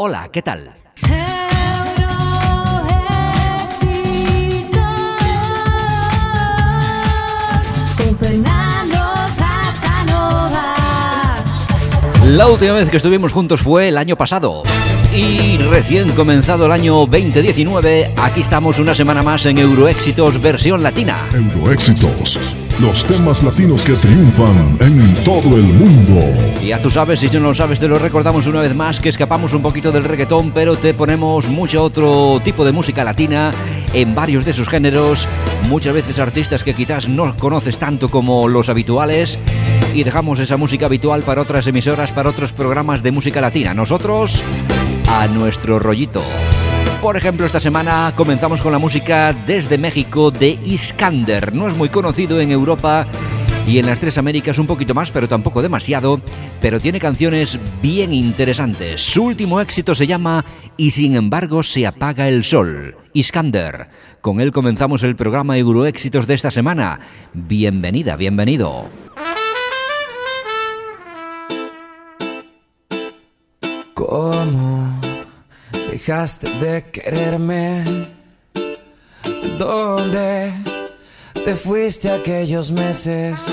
Hola, ¿qué tal? La última vez que estuvimos juntos fue el año pasado. Y recién comenzado el año 2019, aquí estamos una semana más en Euroéxitos versión latina. Euroéxitos, los temas latinos que triunfan en todo el mundo. Ya tú sabes, si tú no lo sabes, te lo recordamos una vez más que escapamos un poquito del reggaetón, pero te ponemos mucho otro tipo de música latina en varios de sus géneros, muchas veces artistas que quizás no conoces tanto como los habituales y dejamos esa música habitual para otras emisoras, para otros programas de música latina. Nosotros a nuestro rollito. Por ejemplo, esta semana comenzamos con la música desde México de Iskander. No es muy conocido en Europa y en las tres Américas un poquito más, pero tampoco demasiado, pero tiene canciones bien interesantes. Su último éxito se llama Y sin embargo se apaga el sol. Iskander. Con él comenzamos el programa Euroéxitos de esta semana. Bienvenida, bienvenido. ¿Cómo dejaste de quererme? ¿Dónde te fuiste aquellos meses?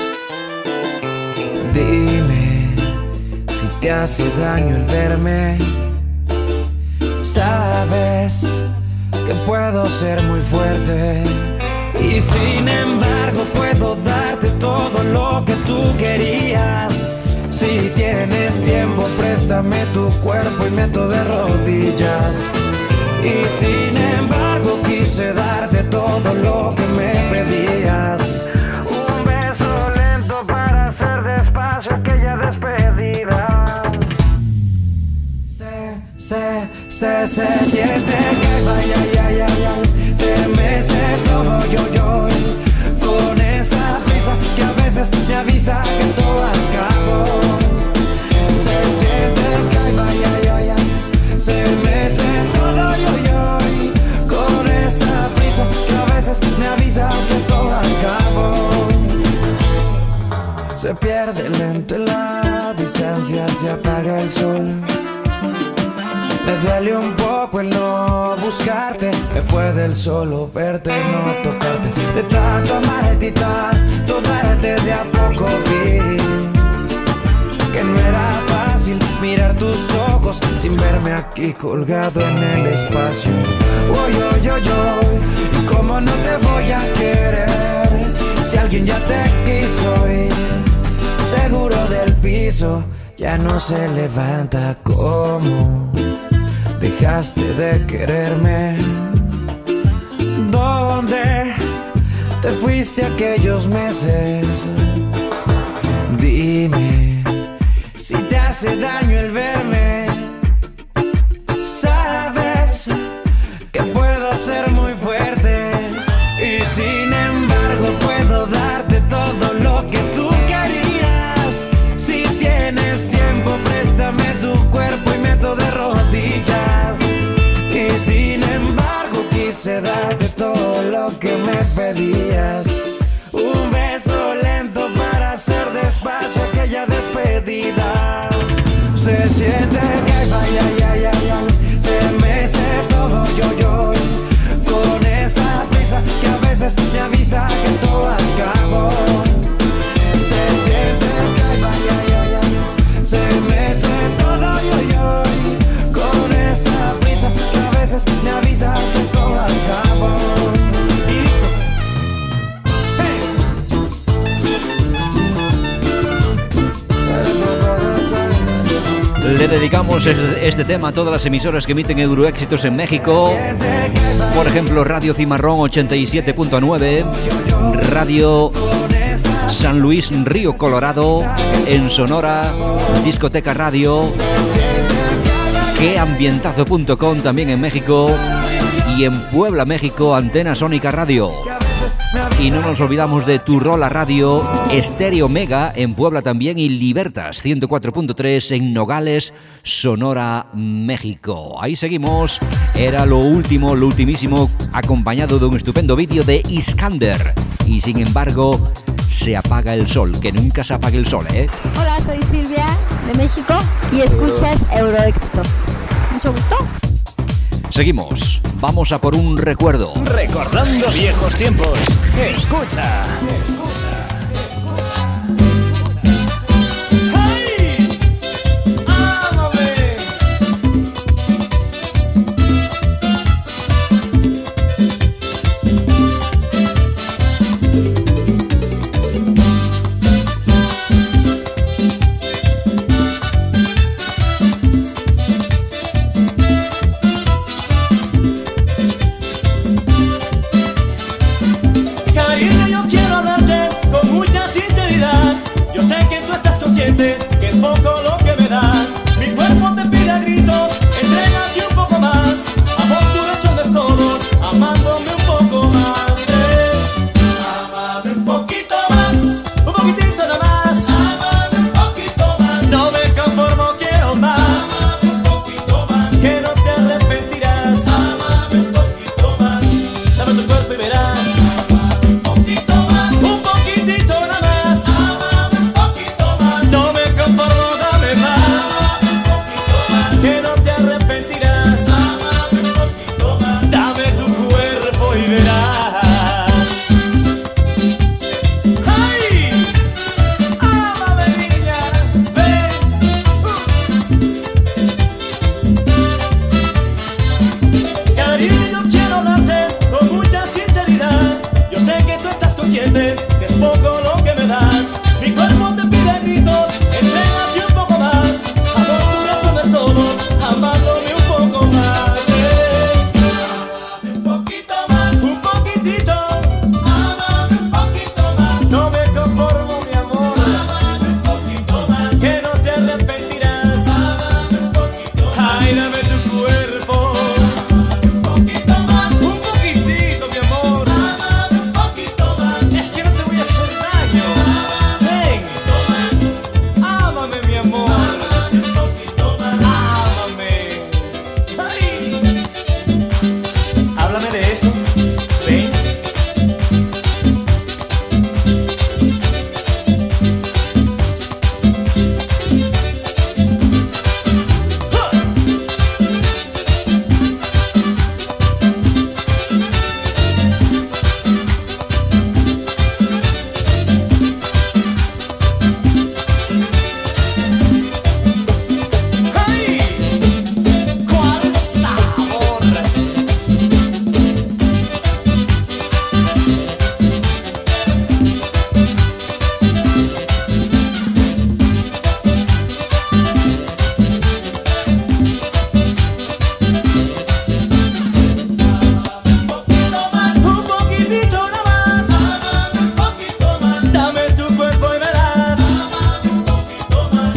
Dime si te hace daño el verme. Sabes que puedo ser muy fuerte y sin embargo puedo darte préstame tu cuerpo y meto de rodillas. Y sin embargo, quise darte todo lo que me pedías. Un beso lento para hacer despacio aquella despedida. Se, se, se, se siente que vaya, ya, ya, ya. Se me todo yo, yo. Con esta prisa que a veces me avisa que Se pierde lento en la distancia, se apaga el sol. Me duele un poco el no buscarte, me puede el solo verte, no tocarte. De tanto amarte y tanto darte de a poco vi que no era fácil mirar tus ojos sin verme aquí colgado en el espacio. Oy, oy, oy, oy, y cómo no te voy a querer si alguien ya te quiso ir seguro del piso ya no se levanta como dejaste de quererme. ¿Dónde te fuiste aquellos meses? Dime si te hace daño el verme. Dedicamos este, este tema a todas las emisoras que emiten Euroéxitos en México. Por ejemplo, Radio Cimarrón 87.9, Radio San Luis Río Colorado, en Sonora, Discoteca Radio, queambientazo.com también en México y en Puebla, México, Antena Sónica Radio. Y no nos olvidamos de Turrola Radio, Estéreo Mega en Puebla también y Libertas 104.3 en Nogales, Sonora, México. Ahí seguimos. Era lo último, lo ultimísimo, acompañado de un estupendo vídeo de Iskander. Y sin embargo, se apaga el sol, que nunca se apague el sol, ¿eh? Hola, soy Silvia de México y escuchas Euroéxitos. mucho gusto. Seguimos. Vamos a por un recuerdo. Recordando viejos tiempos. Escucha.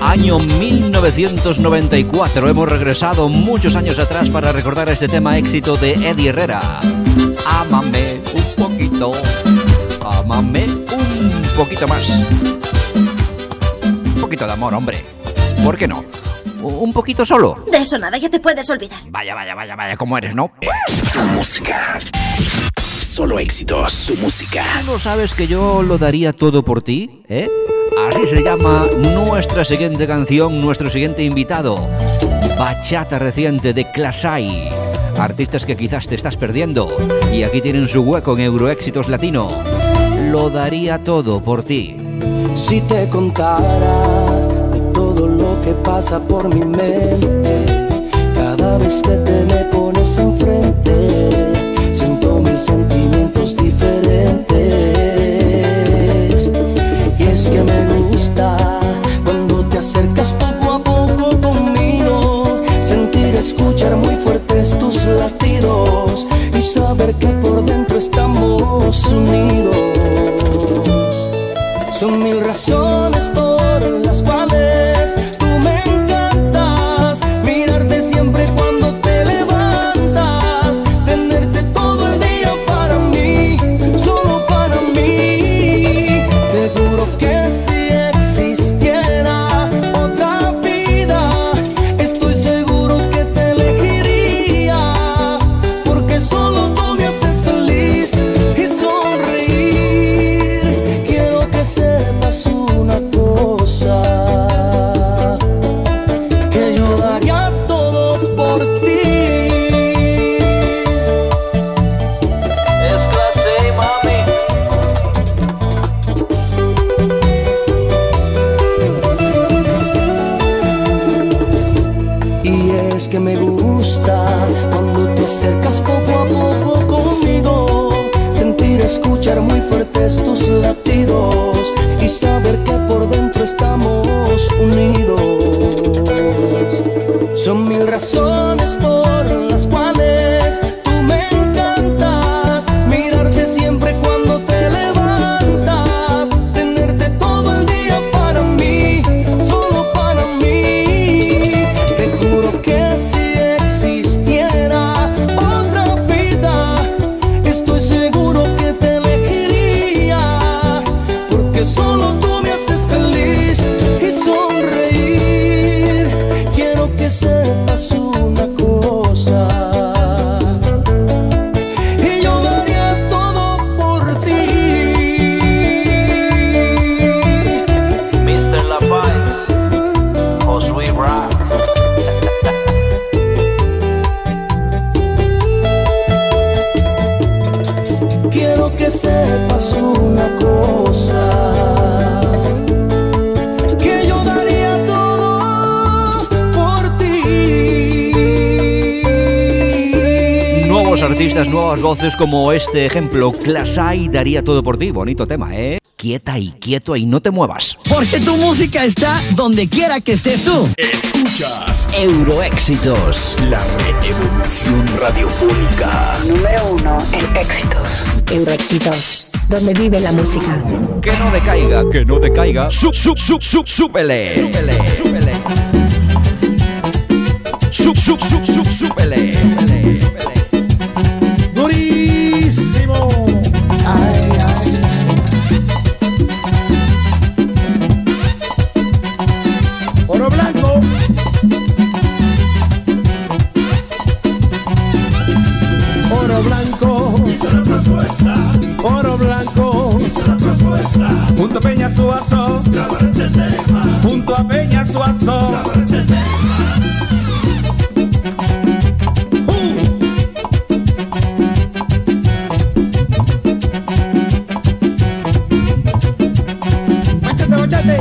Año 1994. Hemos regresado muchos años atrás para recordar este tema éxito de Eddie Herrera. Ámame un poquito. Ámame un poquito más. Un poquito de amor, hombre. ¿Por qué no? Un poquito solo. De eso nada, ya te puedes olvidar. Vaya, vaya, vaya, vaya, ¿cómo eres, no? Tu música. Solo éxitos, tu música. ¿No sabes que yo lo daría todo por ti? ¿Eh? Así se llama nuestra siguiente canción, nuestro siguiente invitado. Bachata reciente de Clasai. Artistas que quizás te estás perdiendo y aquí tienen su hueco en Euroéxitos Latino. Lo daría todo por ti. Si te contara de todo lo que pasa por mi mente, cada vez que te me pones enfrente, siento mil sentimientos Son mil razones que me gusta cuando te acercas poco a poco conmigo. Sentir, escuchar muy fuertes tus latidos nuevas voces como este ejemplo. Clasai daría todo por ti. Bonito tema, ¿eh? Quieta y quieto y no te muevas. Porque tu música está donde quiera que estés tú. Escuchas Euroéxitos. la revolución radiofónica. Número uno en éxitos. Euroéxitos. Donde vive la música. Que no decaiga, que no decaiga. Su, su, su, su, súbele. Súbele, súbele. Su, su, su, su, súbele. Súbele, Suazo. Machete,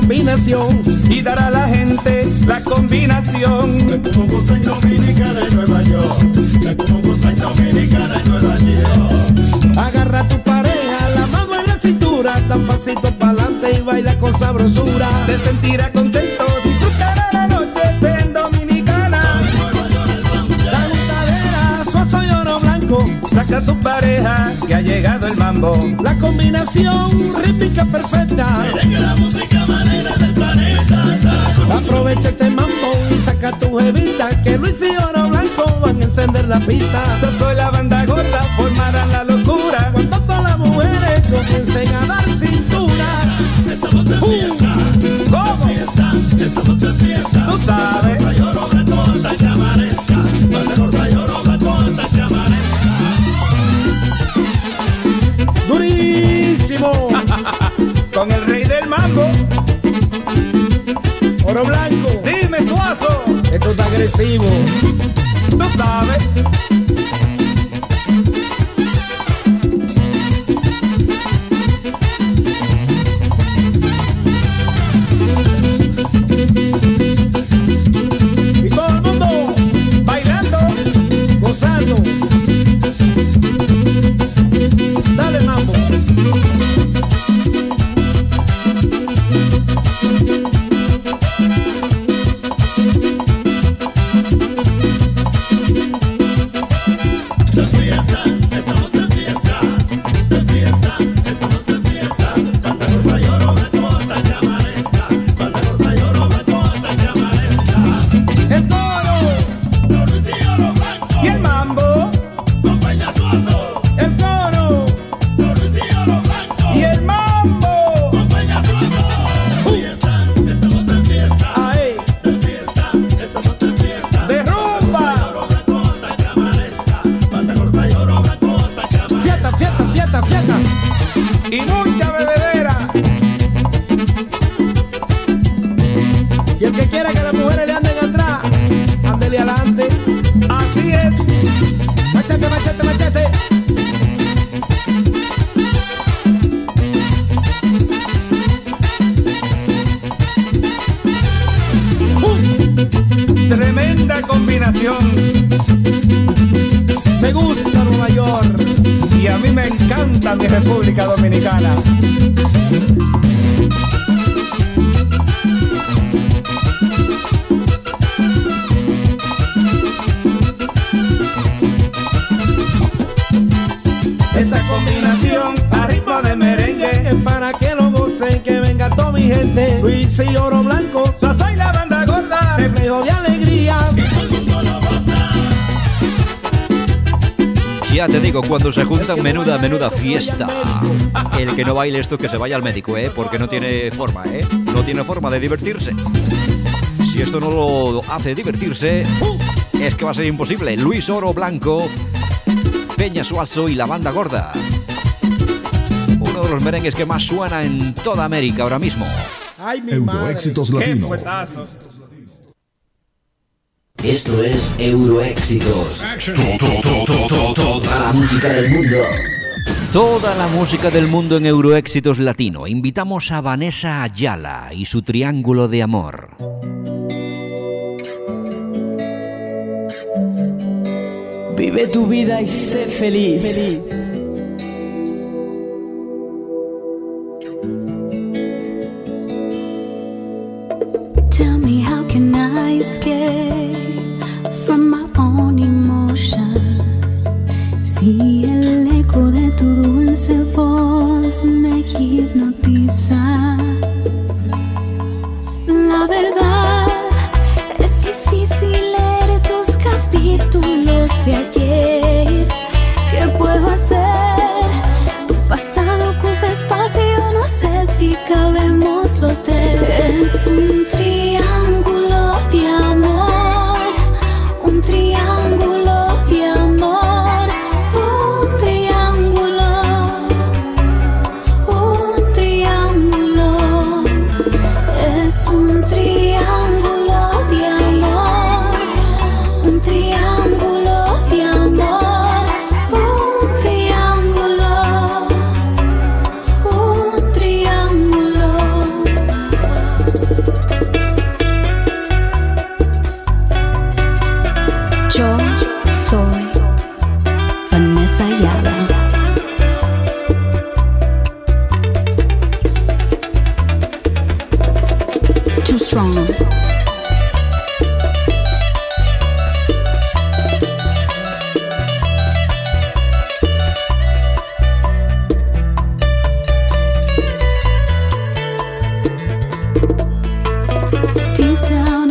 combinación. Y dar a la gente la combinación. Goza en Dominicana y Nueva York. Goza en Dominicana y Nueva York. Agarra a tu pareja, la mano en la cintura. Da un pasito para adelante y baila con sabrosura. Te sentirá contento, disfrutará la noche en Dominicana. La gustadera, suazo y oro blanco. Saca a tu pareja que ha llegado el mambo. La combinación rítmica perfecta. la música Aprovecha este mambo y saca tu jevita. Que Luis y oro blanco van a encender la pista. Soy la agresivo. Tú sabes. Esta combinación a ritmo de merengue para que lo gocen, que venga toda mi gente. Luis y Ya te digo, cuando se juntan menuda, menuda fiesta. El que no baile esto que se vaya al médico, ¿eh? Porque no tiene forma, ¿eh? No tiene forma de divertirse. Si esto no lo hace divertirse, es que va a ser imposible. Luis Oro Blanco, Peña Suazo y la banda gorda. Uno de los merengues que más suena en toda América ahora mismo. Ay, mi Euroéxitos madre. Qué Latino. Esto es Euroéxitos. Toda la música del mundo. Toda la música del mundo en Euroéxitos Latino. Invitamos a Vanessa Ayala y su Triángulo de Amor. Vive tu vida y sé feliz. Tell down,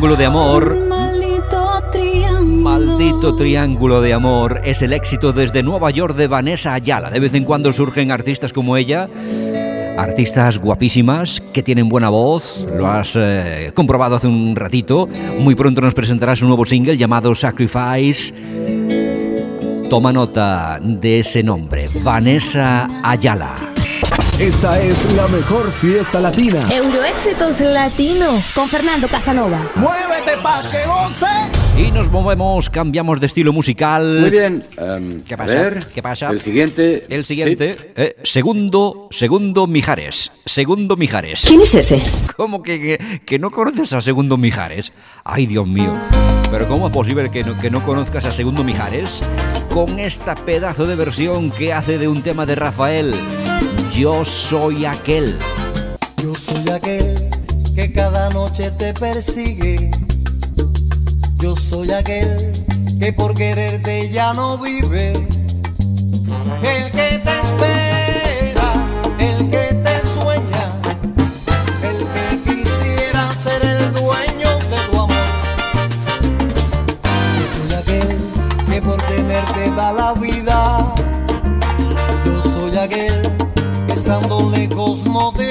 triángulo. De amor. Un maldito triángulo. Maldito triángulo de amor es el éxito desde Nueva York de Vanessa Ayala. De vez en cuando surgen artistas como ella, artistas guapísimas que tienen buena voz, lo has eh, comprobado hace un ratito. Muy pronto nos presentará su nuevo single llamado Sacrifice. Toma nota de ese nombre, Vanessa Ayala. Esta es la mejor fiesta latina. Euroéxitos Latino con Fernando Casanova. ¡Muévete pa' que goce! Y nos movemos, cambiamos de estilo musical. Muy bien. em, ¿Qué a pasa? ver, ¿Qué pasa? El siguiente. El siguiente, eh, segundo, segundo Mijares. Segundo Mijares. ¿Quién es ese? ¿Cómo que, que, que no conoces a Segundo Mijares? Ay, Dios mío. Pero ¿cómo es posible que no, que no conozcas a Segundo Mijares? Con esta pedazo de versión que hace de un tema de Rafael. Yo soy aquel. Yo soy aquel que cada noche te persigue. Yo soy aquel que por quererte ya no vive. El que te espera, el que te sueña, el que quisiera ser el dueño de tu amor. Yo soy aquel que por tenerte da la vida. Yo soy aquel que estando lejos no te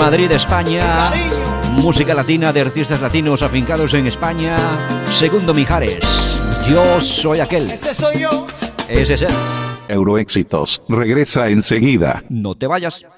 Madrid, España. Música latina de artistas latinos afincados en España. Segundo Mijares. Yo soy aquel. Ese soy yo. Ese es él. Euroéxitos regresa enseguida. No te vayas.